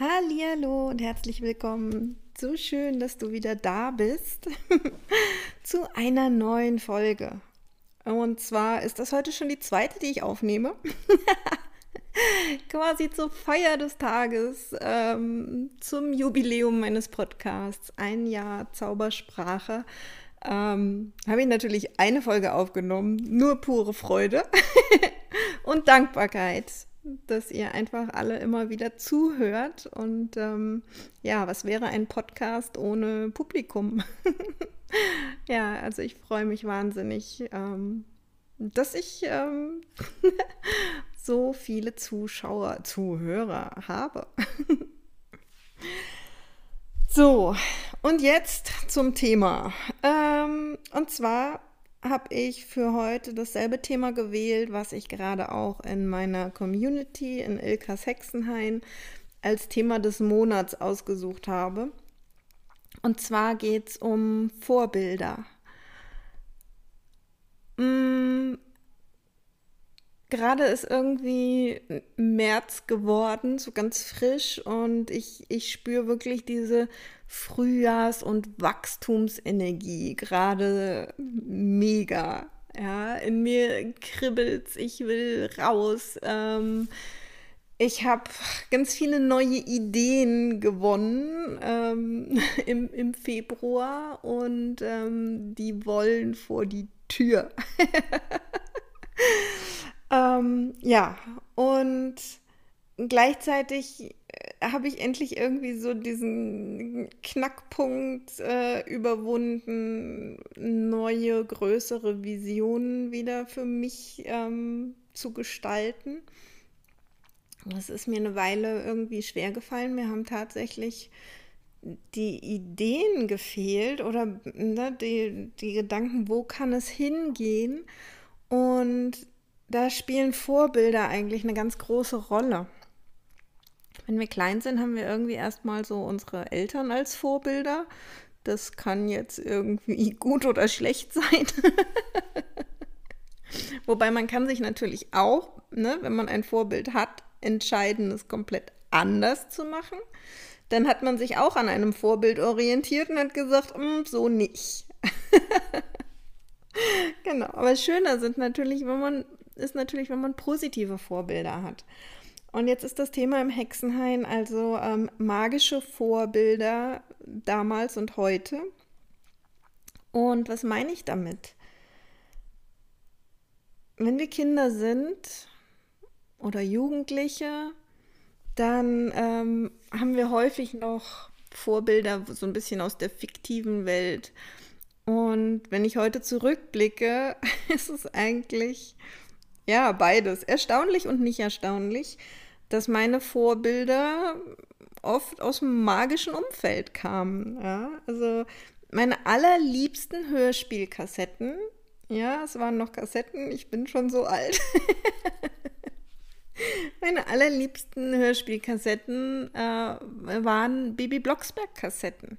Hallo und herzlich willkommen. So schön, dass du wieder da bist zu einer neuen Folge. Und zwar ist das heute schon die zweite, die ich aufnehme. Quasi zur Feier des Tages, ähm, zum Jubiläum meines Podcasts, ein Jahr Zaubersprache. Ähm, habe ich natürlich eine Folge aufgenommen, nur pure Freude und Dankbarkeit dass ihr einfach alle immer wieder zuhört. Und ähm, ja, was wäre ein Podcast ohne Publikum? ja, also ich freue mich wahnsinnig, ähm, dass ich ähm, so viele Zuschauer, Zuhörer habe. so, und jetzt zum Thema. Ähm, und zwar habe ich für heute dasselbe Thema gewählt, was ich gerade auch in meiner Community in Ilkas Hexenhain als Thema des Monats ausgesucht habe. Und zwar geht es um Vorbilder. Hm, gerade ist irgendwie März geworden, so ganz frisch und ich, ich spüre wirklich diese Frühjahrs- und Wachstumsenergie gerade mega. Ja, in mir kribbelt's, ich will raus. Ähm, ich habe ganz viele neue Ideen gewonnen ähm, im, im Februar und ähm, die wollen vor die Tür. ähm, ja, und gleichzeitig äh, habe ich endlich irgendwie so diesen Knackpunkt äh, überwunden, neue, größere Visionen wieder für mich ähm, zu gestalten. Das ist mir eine Weile irgendwie schwer gefallen. Mir haben tatsächlich die Ideen gefehlt oder ne, die, die Gedanken, wo kann es hingehen? Und da spielen Vorbilder eigentlich eine ganz große Rolle. Wenn wir klein sind, haben wir irgendwie erstmal so unsere Eltern als Vorbilder. Das kann jetzt irgendwie gut oder schlecht sein. Wobei man kann sich natürlich auch, ne, wenn man ein Vorbild hat, entscheiden, es komplett anders zu machen. Dann hat man sich auch an einem Vorbild orientiert und hat gesagt, hm, so nicht. genau. Aber schöner sind natürlich, wenn man, ist natürlich, wenn man positive Vorbilder hat. Und jetzt ist das Thema im Hexenhain also ähm, magische Vorbilder damals und heute. Und was meine ich damit? Wenn wir Kinder sind oder Jugendliche, dann ähm, haben wir häufig noch Vorbilder so ein bisschen aus der fiktiven Welt. Und wenn ich heute zurückblicke, ist es eigentlich ja, beides. Erstaunlich und nicht erstaunlich, dass meine Vorbilder oft aus dem magischen Umfeld kamen. Ja? Also meine allerliebsten Hörspielkassetten, ja, es waren noch Kassetten, ich bin schon so alt. meine allerliebsten Hörspielkassetten äh, waren Baby Blocksberg-Kassetten.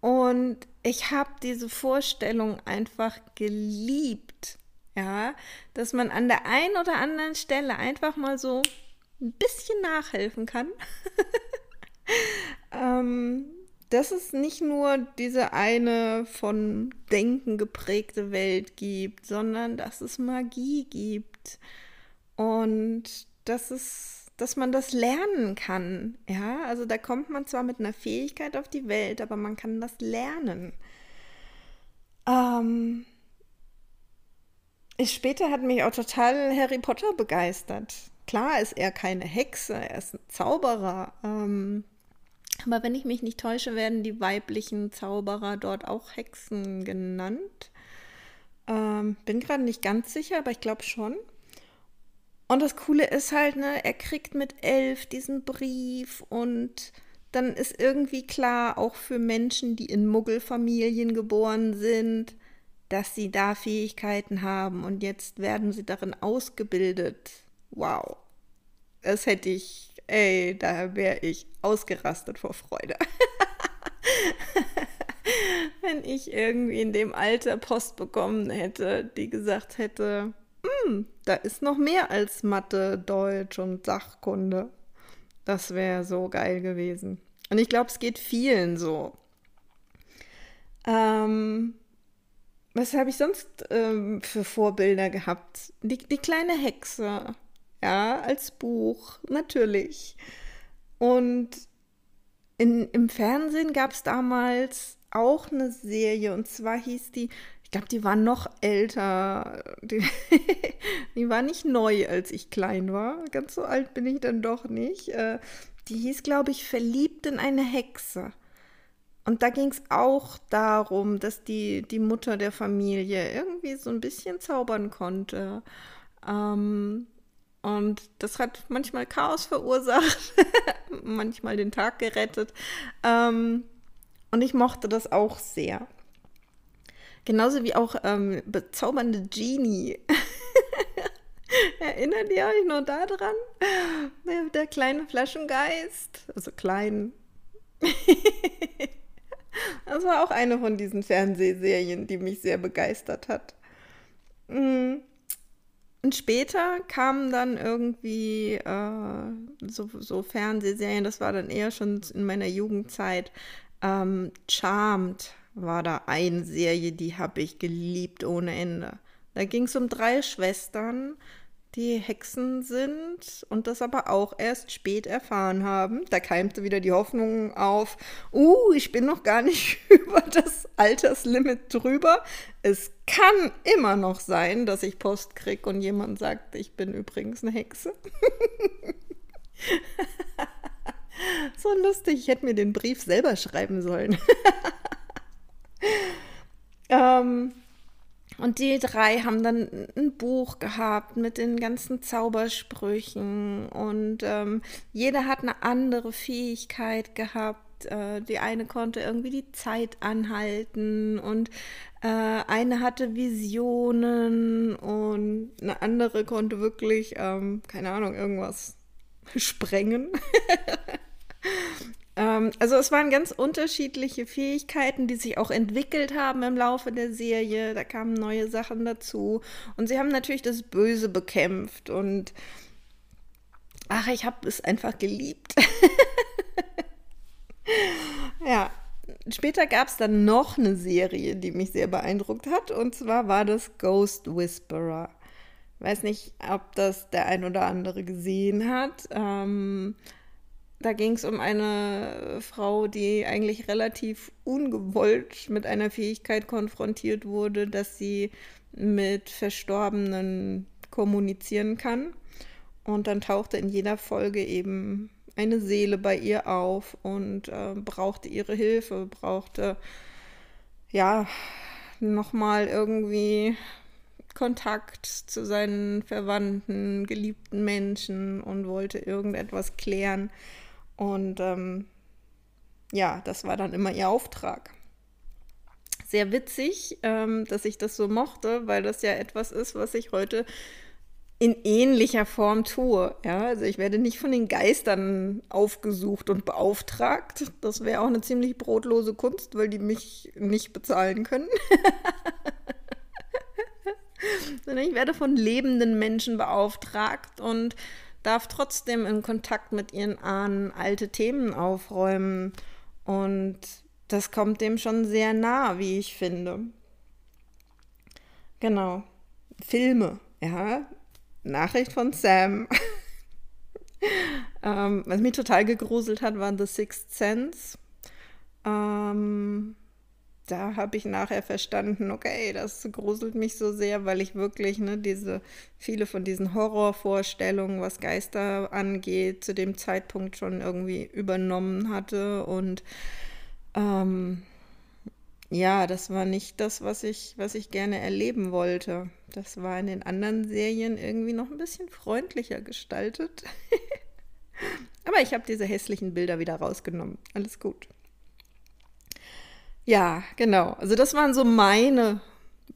Und ich habe diese Vorstellung einfach geliebt ja, dass man an der einen oder anderen Stelle einfach mal so ein bisschen nachhelfen kann. ähm, dass es nicht nur diese eine von Denken geprägte Welt gibt, sondern dass es Magie gibt und dass es, dass man das lernen kann. Ja, also da kommt man zwar mit einer Fähigkeit auf die Welt, aber man kann das lernen. Ähm, später hat mich auch total Harry Potter begeistert. Klar ist er keine Hexe, er ist ein Zauberer. Ähm, aber wenn ich mich nicht täusche, werden die weiblichen Zauberer dort auch Hexen genannt. Ähm, bin gerade nicht ganz sicher, aber ich glaube schon. Und das Coole ist halt, ne, er kriegt mit elf diesen Brief und dann ist irgendwie klar, auch für Menschen, die in Muggelfamilien geboren sind, dass sie da Fähigkeiten haben und jetzt werden sie darin ausgebildet. Wow. Das hätte ich, ey, da wäre ich ausgerastet vor Freude. Wenn ich irgendwie in dem Alter Post bekommen hätte, die gesagt hätte, hm, da ist noch mehr als Mathe, Deutsch und Sachkunde. Das wäre so geil gewesen. Und ich glaube, es geht vielen so. Ähm, was habe ich sonst ähm, für Vorbilder gehabt? Die, die kleine Hexe, ja, als Buch, natürlich. Und in, im Fernsehen gab es damals auch eine Serie und zwar hieß die, ich glaube, die war noch älter. Die, die, war nicht neu, als ich klein war. Ganz so alt bin ich dann doch nicht. Äh, die hieß, glaube ich, Verliebt in eine Hexe. Und da ging es auch darum, dass die, die Mutter der Familie irgendwie so ein bisschen zaubern konnte. Ähm, und das hat manchmal Chaos verursacht, manchmal den Tag gerettet. Ähm, und ich mochte das auch sehr. Genauso wie auch ähm, bezaubernde Genie. Erinnert ihr euch nur daran? Der, der kleine Flaschengeist. Also klein. das war auch eine von diesen Fernsehserien, die mich sehr begeistert hat. Mm. Und später kamen dann irgendwie äh, so, so, Fernsehserien, das war dann eher schon in meiner Jugendzeit. Ähm, Charmed war da eine Serie, die habe ich geliebt ohne Ende. Da ging es um drei Schwestern, die Hexen sind und das aber auch erst spät erfahren haben. Da keimte wieder die Hoffnung auf, uh, ich bin noch gar nicht über das Alterslimit drüber. Es kann immer noch sein, dass ich Post kriege und jemand sagt, ich bin übrigens eine Hexe. so lustig, ich hätte mir den Brief selber schreiben sollen. ähm, und die drei haben dann ein Buch gehabt mit den ganzen Zaubersprüchen und ähm, jeder hat eine andere Fähigkeit gehabt. Äh, die eine konnte irgendwie die Zeit anhalten und äh, eine hatte Visionen und eine andere konnte wirklich, ähm, keine Ahnung, irgendwas sprengen. Ähm, also es waren ganz unterschiedliche Fähigkeiten, die sich auch entwickelt haben im Laufe der Serie. Da kamen neue Sachen dazu. Und sie haben natürlich das Böse bekämpft. Und ach, ich habe es einfach geliebt. ja. Später gab es dann noch eine Serie, die mich sehr beeindruckt hat. Und zwar war das Ghost Whisperer. Weiß nicht, ob das der ein oder andere gesehen hat. Ähm, da ging es um eine Frau, die eigentlich relativ ungewollt mit einer Fähigkeit konfrontiert wurde, dass sie mit Verstorbenen kommunizieren kann. Und dann tauchte in jeder Folge eben eine Seele bei ihr auf und äh, brauchte ihre Hilfe, brauchte ja nochmal irgendwie Kontakt zu seinen Verwandten, geliebten Menschen und wollte irgendetwas klären. Und ähm, ja, das war dann immer ihr Auftrag. Sehr witzig, ähm, dass ich das so mochte, weil das ja etwas ist, was ich heute in ähnlicher Form tue. Ja, also ich werde nicht von den Geistern aufgesucht und beauftragt. Das wäre auch eine ziemlich brotlose Kunst, weil die mich nicht bezahlen können. Sondern ich werde von lebenden Menschen beauftragt und darf trotzdem in Kontakt mit ihren Ahnen alte Themen aufräumen. Und das kommt dem schon sehr nah, wie ich finde. Genau. Filme, ja. Nachricht von Sam. ähm, was mich total gegruselt hat, war The Sixth Sense. Ähm, da habe ich nachher verstanden, okay, das gruselt mich so sehr, weil ich wirklich ne, diese viele von diesen Horrorvorstellungen, was Geister angeht, zu dem Zeitpunkt schon irgendwie übernommen hatte und ähm, ja, das war nicht das, was ich, was ich gerne erleben wollte. Das war in den anderen Serien irgendwie noch ein bisschen freundlicher gestaltet. Aber ich habe diese hässlichen Bilder wieder rausgenommen. Alles gut. Ja, genau. Also das waren so meine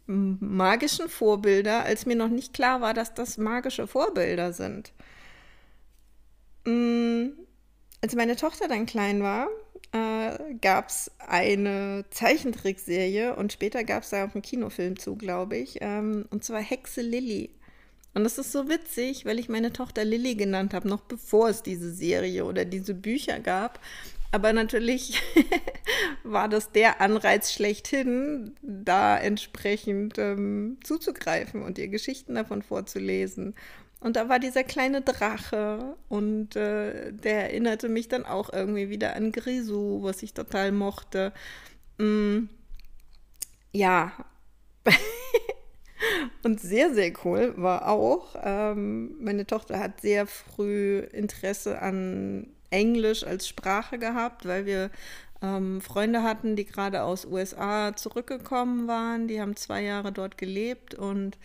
magischen Vorbilder, als mir noch nicht klar war, dass das magische Vorbilder sind. Mm, als meine Tochter dann klein war, äh, gab es eine Zeichentrickserie und später gab es da auch einen Kinofilm zu, glaube ich. Ähm, und zwar Hexe Lilly. Und das ist so witzig, weil ich meine Tochter Lilly genannt habe, noch bevor es diese Serie oder diese Bücher gab. Aber natürlich war das der Anreiz schlechthin, da entsprechend ähm, zuzugreifen und ihr Geschichten davon vorzulesen. Und da war dieser kleine Drache und äh, der erinnerte mich dann auch irgendwie wieder an Grisou, was ich total mochte. Mm, ja. und sehr, sehr cool war auch, ähm, meine Tochter hat sehr früh Interesse an Englisch als Sprache gehabt, weil wir ähm, Freunde hatten, die gerade aus USA zurückgekommen waren. Die haben zwei Jahre dort gelebt und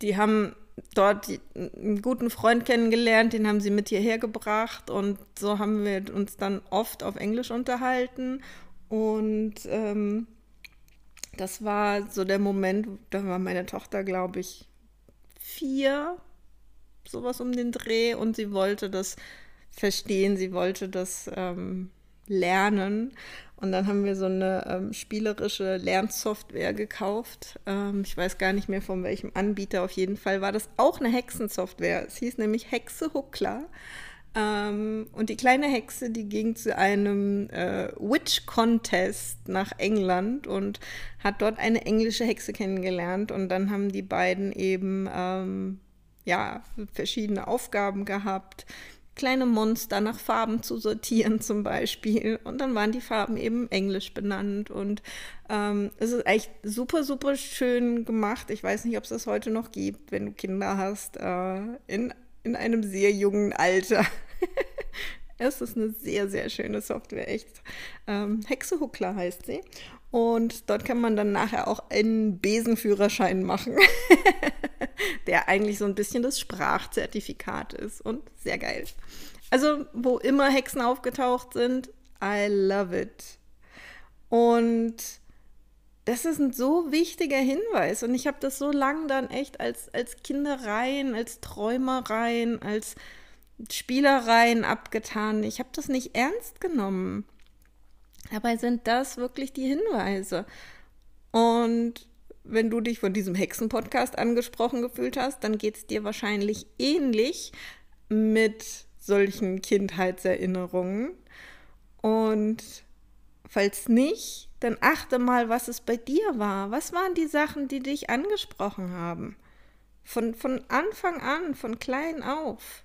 die haben dort einen guten Freund kennengelernt, den haben sie mit hierher gebracht und so haben wir uns dann oft auf Englisch unterhalten und ähm, das war so der Moment, da war meine Tochter, glaube ich, vier, sowas um den Dreh und sie wollte das verstehen, sie wollte das ähm, lernen. Und dann haben wir so eine ähm, spielerische Lernsoftware gekauft. Ähm, ich weiß gar nicht mehr von welchem Anbieter. Auf jeden Fall war das auch eine Hexensoftware. Es hieß nämlich Hexe Huckler. Ähm, und die kleine Hexe, die ging zu einem äh, Witch Contest nach England und hat dort eine englische Hexe kennengelernt. Und dann haben die beiden eben ähm, ja verschiedene Aufgaben gehabt kleine Monster nach Farben zu sortieren zum Beispiel. Und dann waren die Farben eben englisch benannt. Und ähm, es ist echt super, super schön gemacht. Ich weiß nicht, ob es das heute noch gibt, wenn du Kinder hast, äh, in, in einem sehr jungen Alter. es ist eine sehr, sehr schöne Software, echt. Ähm, Hexe Huckler heißt sie. Und dort kann man dann nachher auch einen Besenführerschein machen, der eigentlich so ein bisschen das Sprachzertifikat ist und sehr geil. Also, wo immer Hexen aufgetaucht sind, I love it. Und das ist ein so wichtiger Hinweis. Und ich habe das so lange dann echt als, als Kindereien, als Träumereien, als Spielereien abgetan. Ich habe das nicht ernst genommen. Dabei sind das wirklich die Hinweise. Und wenn du dich von diesem Hexen-Podcast angesprochen gefühlt hast, dann geht es dir wahrscheinlich ähnlich mit solchen Kindheitserinnerungen. Und falls nicht, dann achte mal, was es bei dir war. Was waren die Sachen, die dich angesprochen haben? Von, von Anfang an, von klein auf.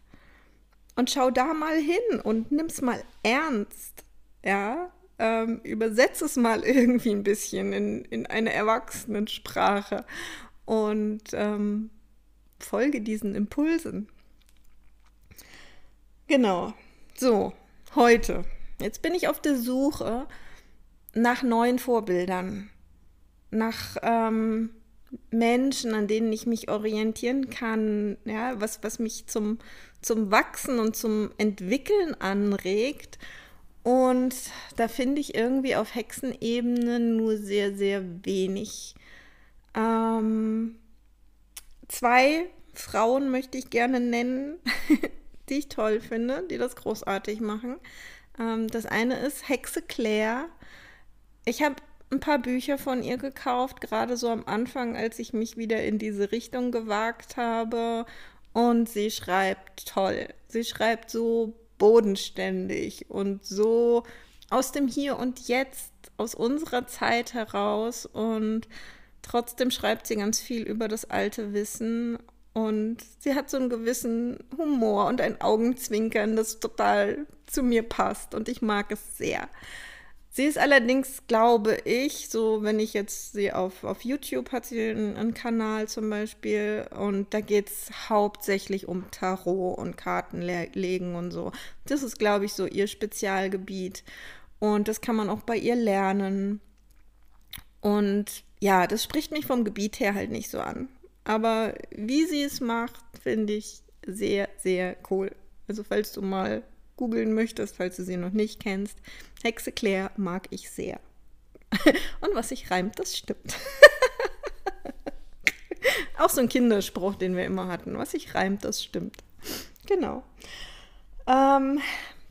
Und schau da mal hin und nimm's mal ernst. Ja, ähm, übersetze es mal irgendwie ein bisschen in, in eine Erwachsenensprache und ähm, folge diesen Impulsen. Genau. So, heute. Jetzt bin ich auf der Suche nach neuen Vorbildern, nach ähm, Menschen, an denen ich mich orientieren kann, ja, was, was mich zum, zum Wachsen und zum Entwickeln anregt und da finde ich irgendwie auf Hexenebene nur sehr, sehr wenig. Ähm, zwei Frauen möchte ich gerne nennen, die ich toll finde, die das großartig machen. Ähm, das eine ist Hexe Claire. Ich habe ein paar Bücher von ihr gekauft, gerade so am Anfang, als ich mich wieder in diese Richtung gewagt habe. Und sie schreibt toll. Sie schreibt so bodenständig und so aus dem Hier und Jetzt, aus unserer Zeit heraus. Und trotzdem schreibt sie ganz viel über das alte Wissen. Und sie hat so einen gewissen Humor und ein Augenzwinkern, das total zu mir passt. Und ich mag es sehr. Sie ist allerdings, glaube ich, so, wenn ich jetzt sie auf, auf YouTube hat sie einen, einen Kanal zum Beispiel und da geht es hauptsächlich um Tarot und Kartenlegen und so. Das ist, glaube ich, so ihr Spezialgebiet. Und das kann man auch bei ihr lernen. Und ja, das spricht mich vom Gebiet her halt nicht so an. Aber wie sie es macht, finde ich sehr, sehr cool. Also falls du mal googeln möchtest, falls du sie noch nicht kennst. Hexe Claire mag ich sehr. Und was sich reimt, das stimmt. Auch so ein Kinderspruch, den wir immer hatten. Was sich reimt, das stimmt. Genau. Ähm,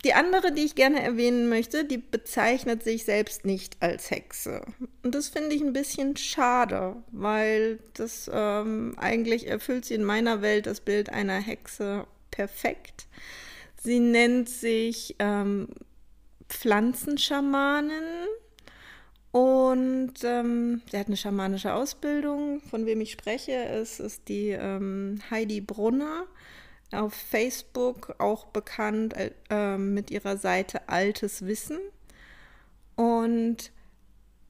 die andere, die ich gerne erwähnen möchte, die bezeichnet sich selbst nicht als Hexe. Und das finde ich ein bisschen schade, weil das ähm, eigentlich erfüllt sie in meiner Welt das Bild einer Hexe perfekt. Sie nennt sich ähm, Pflanzenschamanin und ähm, sie hat eine schamanische Ausbildung. Von wem ich spreche, ist, ist die ähm, Heidi Brunner auf Facebook auch bekannt äh, mit ihrer Seite Altes Wissen. Und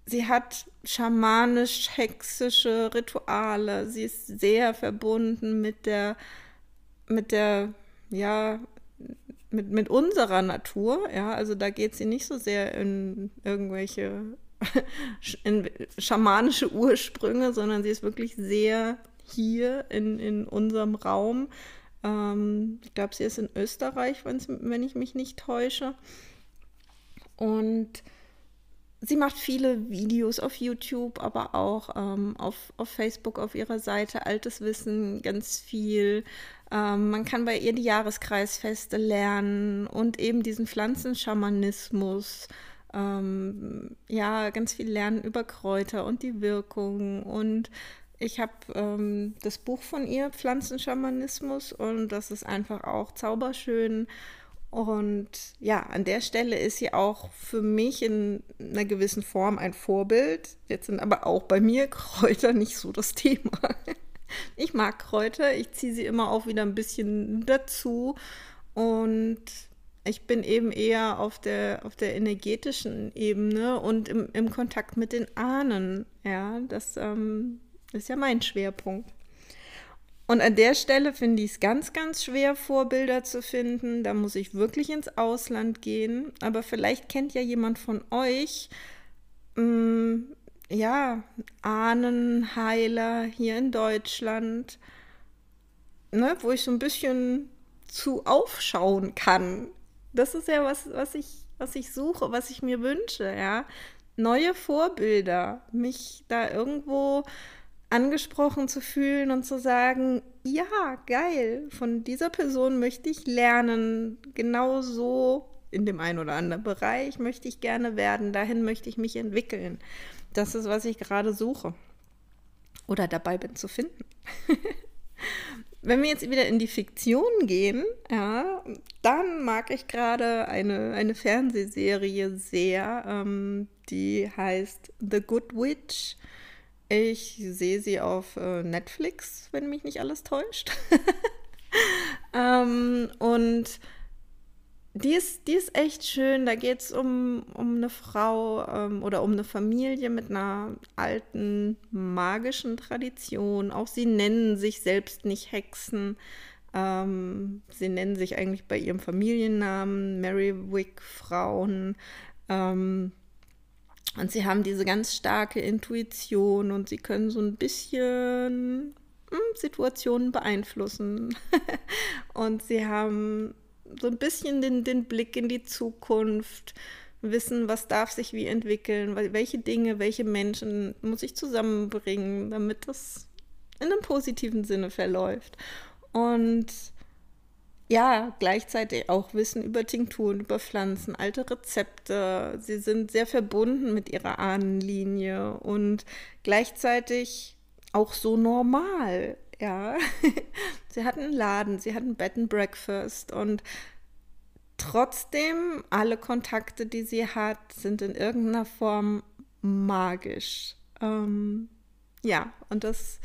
sie hat schamanisch-hexische Rituale. Sie ist sehr verbunden mit der, mit der, ja, mit, mit unserer Natur. Ja, also da geht sie nicht so sehr in irgendwelche in schamanische Ursprünge, sondern sie ist wirklich sehr hier in, in unserem Raum ähm, ich glaube, sie ist in Österreich, wenn ich mich nicht täusche. Und sie macht viele Videos auf YouTube, aber auch ähm, auf, auf Facebook auf ihrer Seite Altes Wissen ganz viel. Ähm, man kann bei ihr die Jahreskreisfeste lernen und eben diesen Pflanzenschamanismus. Ähm, ja, ganz viel lernen über Kräuter und die Wirkung und ich habe ähm, das Buch von ihr, Pflanzenschamanismus, und das ist einfach auch zauberschön. Und ja, an der Stelle ist sie auch für mich in einer gewissen Form ein Vorbild. Jetzt sind aber auch bei mir Kräuter nicht so das Thema. Ich mag Kräuter, ich ziehe sie immer auch wieder ein bisschen dazu. Und ich bin eben eher auf der, auf der energetischen Ebene und im, im Kontakt mit den Ahnen. Ja, das ähm, das ist ja mein Schwerpunkt. Und an der Stelle finde ich es ganz, ganz schwer, Vorbilder zu finden. Da muss ich wirklich ins Ausland gehen. Aber vielleicht kennt ja jemand von euch, mh, mm, ja, Ahnenheiler hier in Deutschland, ne, wo ich so ein bisschen zu aufschauen kann. Das ist ja was, was ich, was ich suche, was ich mir wünsche, ja. Neue Vorbilder, mich da irgendwo angesprochen zu fühlen und zu sagen, ja, geil, von dieser Person möchte ich lernen, genau so in dem einen oder anderen Bereich möchte ich gerne werden, dahin möchte ich mich entwickeln. Das ist, was ich gerade suche oder dabei bin zu finden. Wenn wir jetzt wieder in die Fiktion gehen, ja, dann mag ich gerade eine, eine Fernsehserie sehr, ähm, die heißt The Good Witch. Ich sehe sie auf äh, Netflix, wenn mich nicht alles täuscht. ähm, und die ist, die ist echt schön. Da geht es um, um eine Frau ähm, oder um eine Familie mit einer alten magischen Tradition. Auch sie nennen sich selbst nicht Hexen. Ähm, sie nennen sich eigentlich bei ihrem Familiennamen Marywick Frauen. Ähm, und sie haben diese ganz starke Intuition und sie können so ein bisschen hm, Situationen beeinflussen. und sie haben so ein bisschen den, den Blick in die Zukunft, wissen, was darf sich wie entwickeln, welche Dinge, welche Menschen muss ich zusammenbringen, damit das in einem positiven Sinne verläuft. Und ja, gleichzeitig auch Wissen über Tinkturen, über Pflanzen, alte Rezepte. Sie sind sehr verbunden mit ihrer Ahnenlinie und gleichzeitig auch so normal. Ja, sie hatten einen Laden, sie hatten Bed and Breakfast und trotzdem alle Kontakte, die sie hat, sind in irgendeiner Form magisch. Ähm, ja, und das,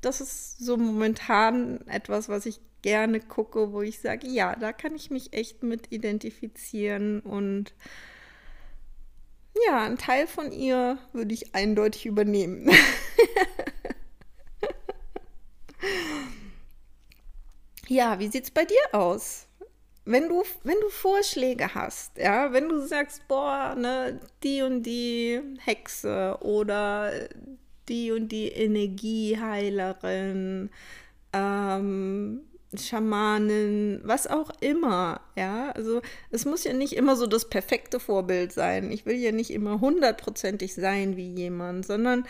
das ist so momentan etwas, was ich gerne gucke, wo ich sage, ja, da kann ich mich echt mit identifizieren und ja, ein Teil von ihr würde ich eindeutig übernehmen. ja, wie sieht es bei dir aus? Wenn du, wenn du Vorschläge hast, ja, wenn du sagst, boah, ne, die und die Hexe oder die und die Energieheilerin, ähm, Schamanen, was auch immer, ja. Also es muss ja nicht immer so das perfekte Vorbild sein. Ich will ja nicht immer hundertprozentig sein wie jemand, sondern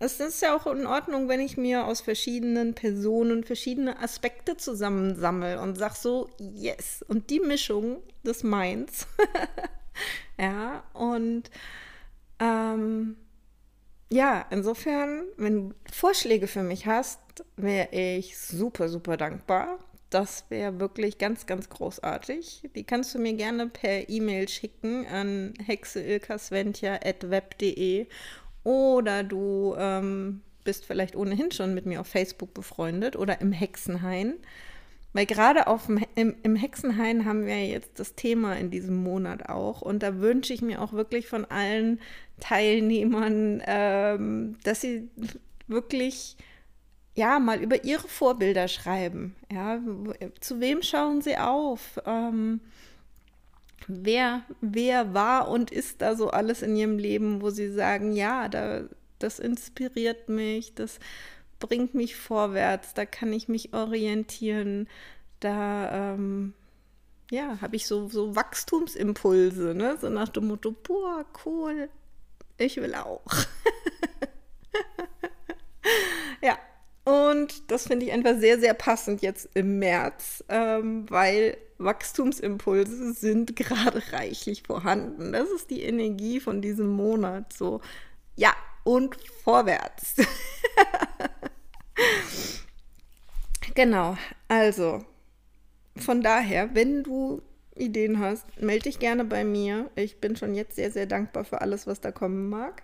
es ist ja auch in Ordnung, wenn ich mir aus verschiedenen Personen verschiedene Aspekte zusammensammle und sag so, yes. Und die Mischung des meins. ja, und ähm, ja, insofern, wenn du Vorschläge für mich hast, wäre ich super, super dankbar. Das wäre wirklich ganz, ganz großartig. Die kannst du mir gerne per E-Mail schicken an hexeilkasventia.web.de oder du ähm, bist vielleicht ohnehin schon mit mir auf Facebook befreundet oder im Hexenhain. Weil gerade auf dem, im, im Hexenhain haben wir jetzt das Thema in diesem Monat auch. Und da wünsche ich mir auch wirklich von allen Teilnehmern, ähm, dass sie wirklich ja mal über ihre Vorbilder schreiben. Ja, zu wem schauen sie auf? Ähm, wer, wer war und ist da so alles in ihrem Leben, wo sie sagen, ja, da, das inspiriert mich, das bringt mich vorwärts, da kann ich mich orientieren, da ähm, ja, habe ich so, so Wachstumsimpulse, ne? so nach dem Motto, boah, cool, ich will auch. ja, und das finde ich einfach sehr, sehr passend jetzt im März, ähm, weil Wachstumsimpulse sind gerade reichlich vorhanden. Das ist die Energie von diesem Monat. So, ja, und vorwärts. genau, also von daher, wenn du Ideen hast, melde dich gerne bei mir. Ich bin schon jetzt sehr, sehr dankbar für alles, was da kommen mag.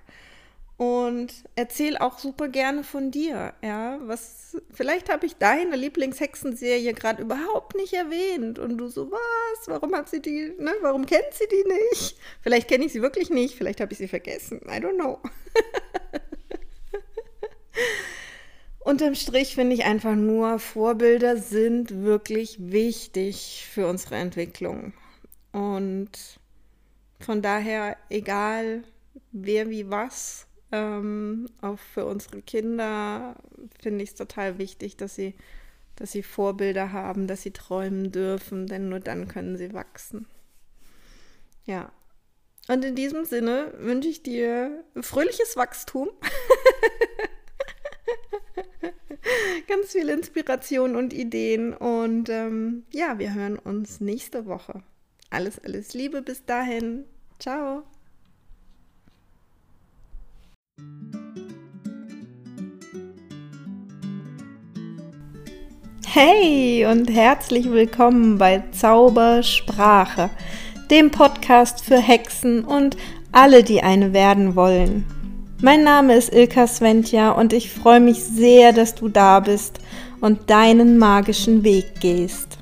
Und erzähl auch super gerne von dir, ja. Was, vielleicht habe ich deine Lieblingshexenserie gerade überhaupt nicht erwähnt. Und du so, was? Warum hat sie die, ne? Warum kennt sie die nicht? Vielleicht kenne ich sie wirklich nicht, vielleicht habe ich sie vergessen. I don't know. Unterm Strich finde ich einfach nur, Vorbilder sind wirklich wichtig für unsere Entwicklung. Und von daher, egal wer wie was, ähm, auch für unsere Kinder finde ich es total wichtig, dass sie, dass sie Vorbilder haben, dass sie träumen dürfen, denn nur dann können sie wachsen. Ja. Und in diesem Sinne wünsche ich dir fröhliches Wachstum. Ganz viel Inspiration und Ideen. Und ähm, ja, wir hören uns nächste Woche. Alles, alles Liebe bis dahin. Ciao. Hey und herzlich willkommen bei Zaubersprache, dem Podcast für Hexen und alle, die eine werden wollen. Mein Name ist Ilka Sventja und ich freue mich sehr, dass du da bist und deinen magischen Weg gehst.